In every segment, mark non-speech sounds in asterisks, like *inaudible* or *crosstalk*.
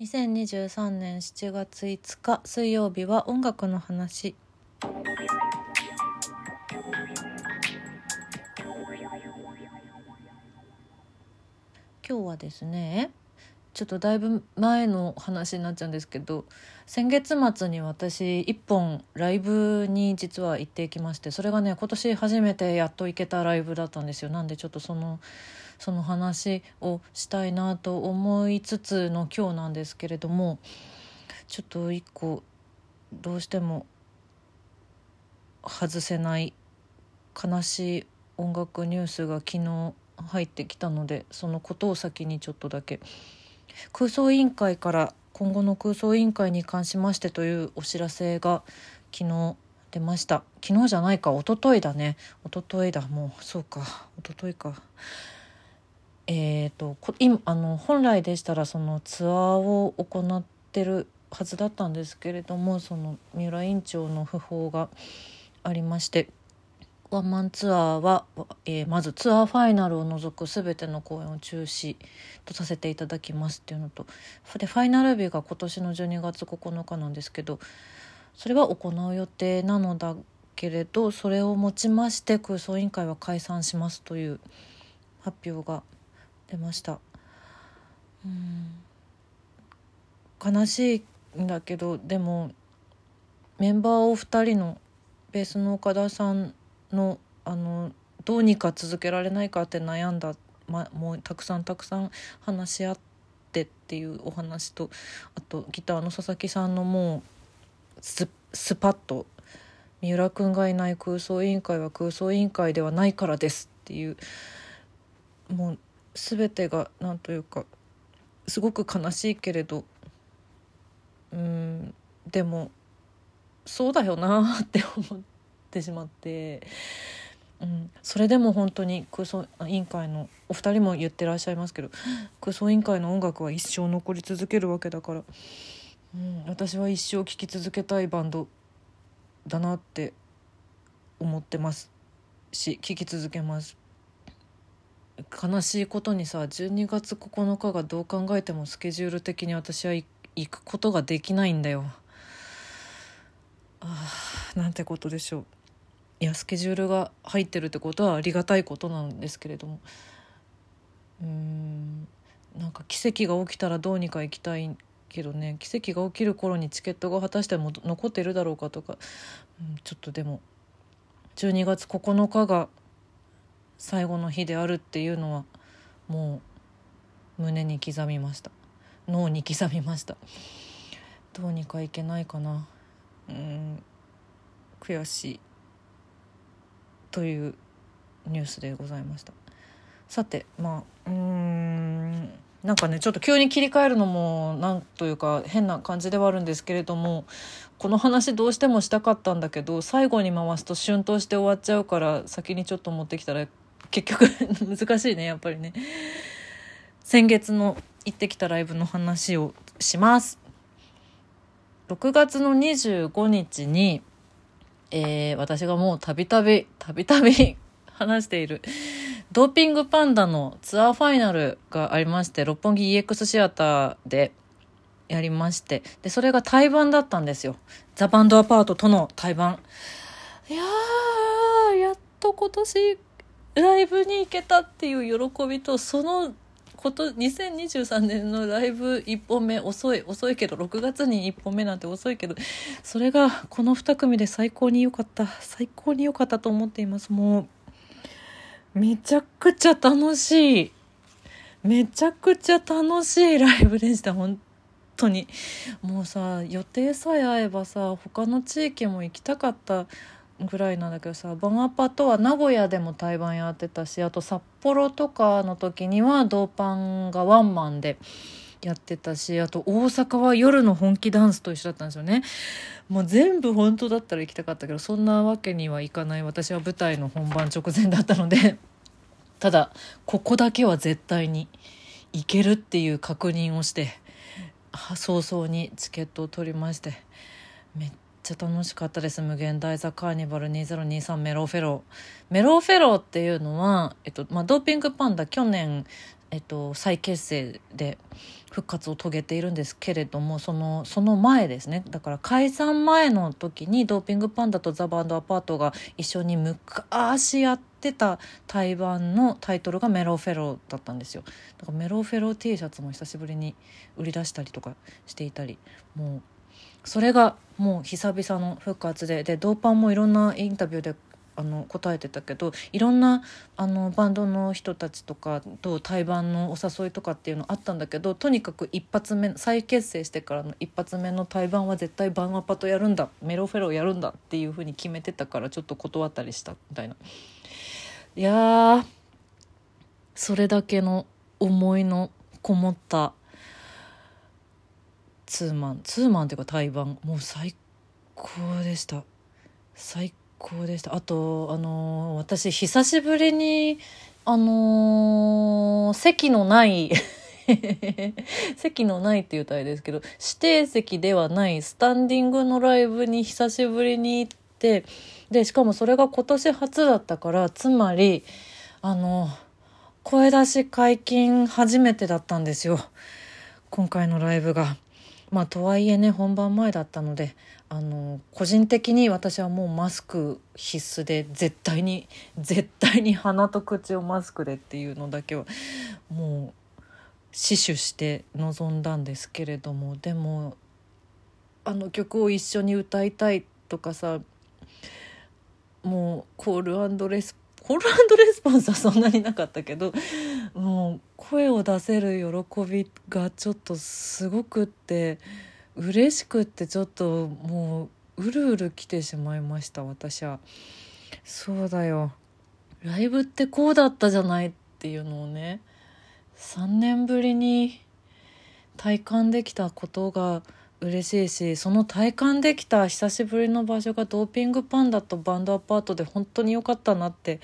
2023年7月5日水曜日は音楽の話今日はですねちょっとだいぶ前の話になっちゃうんですけど先月末に私一本ライブに実は行ってきましてそれがね今年初めてやっと行けたライブだったんですよ。なんでちょっとそのその話をしたいなと思いつつの今日なんですけれどもちょっと一個どうしても外せない悲しい音楽ニュースが昨日入ってきたのでそのことを先にちょっとだけ空想委員会から今後の空想委員会に関しましてというお知らせが昨日出ました。昨日じゃないか。一昨日だね。一昨日だ。もうそうか。一昨日か。えーと、と今あの本来でしたらそのツアーを行ってるはずだったんですけれどもその三浦院長の訃報がありましてワンマンツアーは、えー、まずツアーファイナルを除く全ての公演を中止とさせていただきますっていうのとでファイナル日が今年の12月9日なんですけどそれは行う予定なのだけれどそれをもちまして空想委員会は解散しますという発表が出ました。うん悲しいんだけどでもメンバーを2人のベースの岡田さんのあのどうにか続けられないかって悩んだ、ま、もうたくさんたくさん話し合ってっていうお話とあとギターの佐々木さんのもうススパッと「三浦君がいない空想委員会は空想委員会ではないからです」っていうもう全てが何というかすごく悲しいけれどうんでもそうだよなって思って。ってしまって、うん、それでも本当に空想委員会のお二人も言ってらっしゃいますけど空想委員会の音楽は一生残り続けるわけだから、うん、私は一生聴き続けたいバンドだなって思ってますし聴き続けます。悲しいことにさ12月9日がどう考えてもスケジュール的に私は行くことができないんだよ。ああなんてことでしょう。いやスケジュールが入ってるってことはありがたいことなんですけれども。うんなんか奇跡が起きたらどうにか行きたいけどね。奇跡が起きる頃にチケットが果たしても残ってるだろうかとか、うん、ちょっとでも12月9日が最後の日であるっていうのはもう胸に刻みました。脳に刻みました。どうにかいけないかな。うん悔しい。というニュースでございました。さてまあうんなんかねちょっと急に切り替えるのもなんというか変な感じではあるんですけれどもこの話どうしてもしたかったんだけど最後に回すと春闘して終わっちゃうから先にちょっと持ってきたら結局 *laughs* 難しいねやっぱりね。先月の行ってきたライブの話をします。6月の25日にえー、私がもうたびたび、たびたび *laughs* 話している、ドーピングパンダのツアーファイナルがありまして、六本木 EX シアターでやりまして、で、それが対バンだったんですよ。ザ・バンドアパートとの対バン。いやー、やっと今年ライブに行けたっていう喜びと、そのこと2023年のライブ1本目遅い遅いけど6月に1本目なんて遅いけどそれがこの2組で最高に良かった最高に良かったと思っています。もうめちゃくちゃ楽しい。めちゃくちゃ楽しいライブでした本当に。もうさ予定さえ合えばさ他の地域も行きたかった。ぐらいなんだけどさバンアパとは名古屋でも対バンやってたしあと札幌とかの時にはドーパンがワンマンでやってたしあと大阪は夜の本気ダンスと一緒だったんですよね。もう全部本当だったら行きたかったけどそんなわけにはいかない。私は舞台の本番直前だったので。*laughs* ただここだけは絶対に行けるっていう確認をして早々にチケットを取りましてめっちゃちゃ楽しかったです。無限大座カーニバル2023メロフェロー。メロフェローっていうのは、えっとまあ、ドーピングパンダ去年えっと、再結成で復活を遂げているんですけれどもそのその前ですね。だから解散前の時にドーピングパンダとザ・バンドアパートが一緒に昔やってた対バンのタイトルがメロフェローだったんですよ。だからメロフェロー T シャツも久しぶりに売り出したりとかしていたりもうそれがもう久々の復活ででドーパンもいろんなインタビューであの答えてたけどいろんなあのバンドの人たちとかと対バンのお誘いとかっていうのあったんだけどとにかく一発目再結成してからの一発目の対バンは絶対バンアパとやるんだメロフェロやるんだっていうふうに決めてたからちょっと断ったりしたみたいな。いやそれだけの思いのこもったツーマン。ツーマンっていうか対バン。もう最高でした。最高でした。あとあのー、私久しぶりにあのー、席のない *laughs* 席のないっていう歌ですけど指定席ではないスタンディングのライブに久しぶりに行ってでしかもそれが今年初だったからつまりあの声出し解禁初めてだったんですよ。今回のライブが。まあとはいえね本番前だったのであの個人的に私はもうマスク必須で絶対に絶対に鼻と口をマスクでっていうのだけはもう死守して臨んだんですけれどもでもあの曲を一緒に歌いたいとかさもうコールレスコールレスポンスはそんなになかったけどもう声を出せる喜びがちょっとすごくって嬉しくってちょっともううるうる来てしまいました私は。そうだよライブってこうだったじゃないっていうのをね3年ぶりに体感できたことが嬉しいしその体感できた久しぶりの場所がドーピングパンダとバンドアパートで本当に良かったなって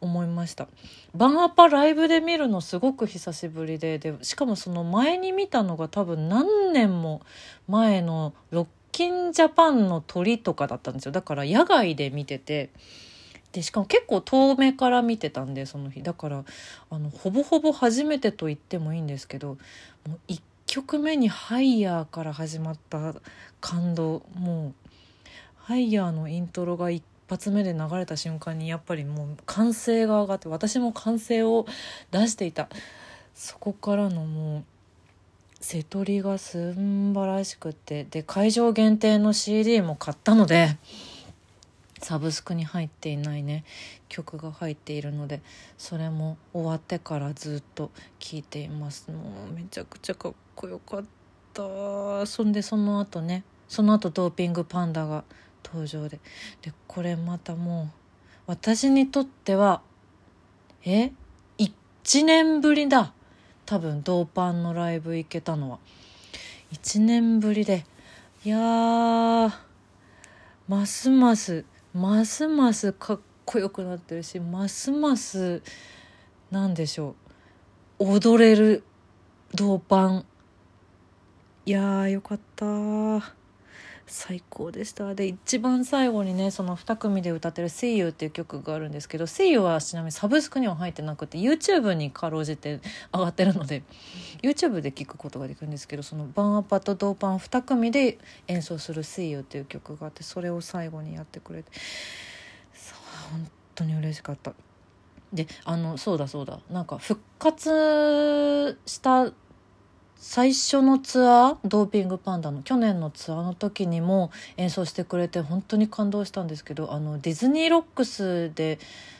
思いました。バンアパライブで見るのすごく久しぶりででしかもその前に見たのが多分何年も前のロッキンジャパンの鳥とかだったんですよ。だから野外で見てて。でしかも結構遠目から見てたんでその日。だからあのほぼほぼ初めてと言ってもいいんですけどもう1曲目に「ハイヤー」から始まった感動もうハイヤーのイントロが一発目で流れた瞬間にやっぱりもう歓声が上がって私も歓声を出していた。そこからのもう瀬戸りがすんばらしくてで会場限定の CD も買ったのでサブスクに入っていないね曲が入っているのでそれも終わってからずっと聴いています。もうめちゃくちゃかっこよかった。そんでその後ねその後ドーピングパンダが登場で。でこれまたもう私にとってはえ？1年ぶりだ。多分ドーパンのライブ行けたのは。1年ぶりで。いやますますますますかっこよくなってるしますますなんでしょう。踊れる銅板いやーよかった最高でした。で一番最後にねその2組で歌ってる「SEEYU」っていう曲があるんですけど「SEEYU」はちなみにサブスクには入ってなくて YouTube にかろうじて上がってるので YouTube で聴くことができるんですけどそのバンアパとドーパン2組で演奏する「SEEYU」っていう曲があってそれを最後にやってくれて。本当に嬉しかった。であのそうだそうだ。なんか復活した最初のツアー DOPING PANDA の去年のツアーの時にも演奏してくれて本当に感動したんですけどあの Disney Rocks で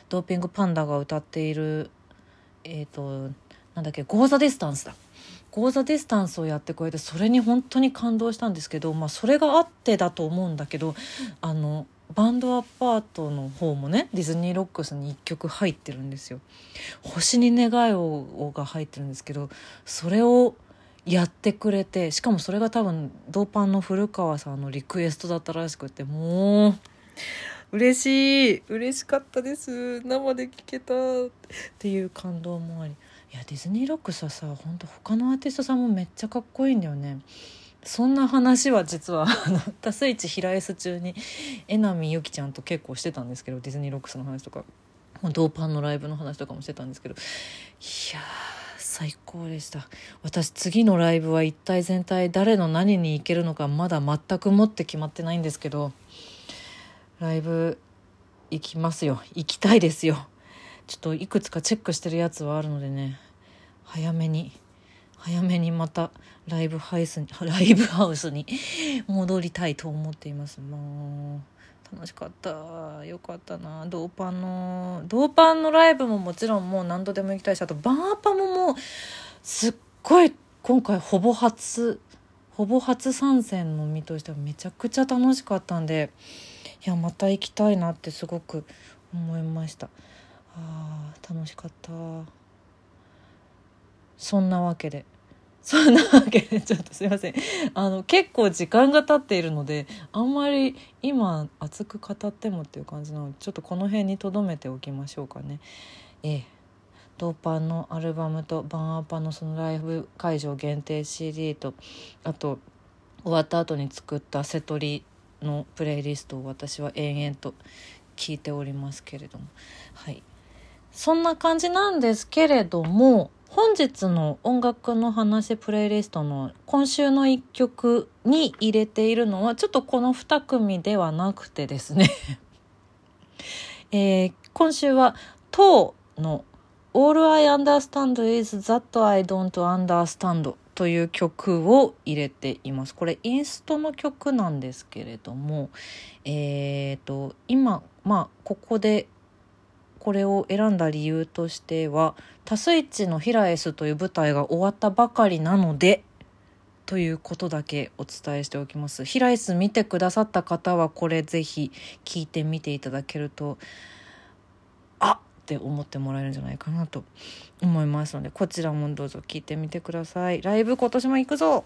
DOPING PANDA が歌っているえっ、ー、となんだっけ「Go the Distance」だ。 Go the Distance をやってくれてそれに本当に感動したんですけど、まあ、それがあってだと思うんだけどあのバンドアパートの方もねディズニーロックスに1曲入ってるんですよ。星に願いをが入ってるんですけどそれをやってくれてしかもそれが多分ドーパンの古川さんのリクエストだったらしくてもう嬉しい。嬉しかったです。生で聴けたっていう感動もあり。いやディズニーロックスはさ本当他のアーティストさんもめっちゃかっこいいんだよね。そんな話は実は「タスイチ平 S」中に榎並ゆきちゃんと結構してたんですけどディズニーロックスの話とか。ドーパンのライブの話とかもしてたんですけど。いや最高でした。私次のライブは一体全体誰の何に行けるのかまだ全くもって決まってないんですけどライブ行きますよ。行きたいですよ。ちょっといくつかチェックしてるやつはあるのでね。早めに。早めにまたライブハウスにライブハウスに戻りたいと思っています。もう。楽しかった。よかったな。ドーパンのドーパンのライブももちろんもう何度でも行きたいしあとバーパももうすっごい今回ほぼ初ほぼ初参戦の身としてはめちゃくちゃ楽しかったんでいやまた行きたいなってすごく思いました。あ楽しかった。そんなわけで。そんなわけでちょっとすいません。あの結構時間が経っているのであんまり今熱く語ってもっていう感じなのでちょっとこの辺にとどめておきましょうかね。ええ。ドーパンのアルバムとバンアーパのそのライブ会場限定 CD とあと終わった後に作った瀬戸りのプレイリストを私は延々と聞いておりますけれども。はい。そんな感じなんですけれども本日の音楽の話プレイリストの今週の一曲に入れているのはちょっとこの2組ではなくてですね *laughs* えー、今週は TOE の All I Understand is That I Don't Understand という曲を入れています。これインストの曲なんですけれども、えっ、ー、と、今、まあ、ここでこれを選んだ理由としては「タスイッチのヒラエス」という舞台が終わったばかりなのでということだけお伝えしておきます。ヒラエス見てくださった方はこれぜひ聞いてみていただけるとあって思ってもらえるんじゃないかなと思いますのでこちらもどうぞ聞いてみてください。ライブ今年も行くぞ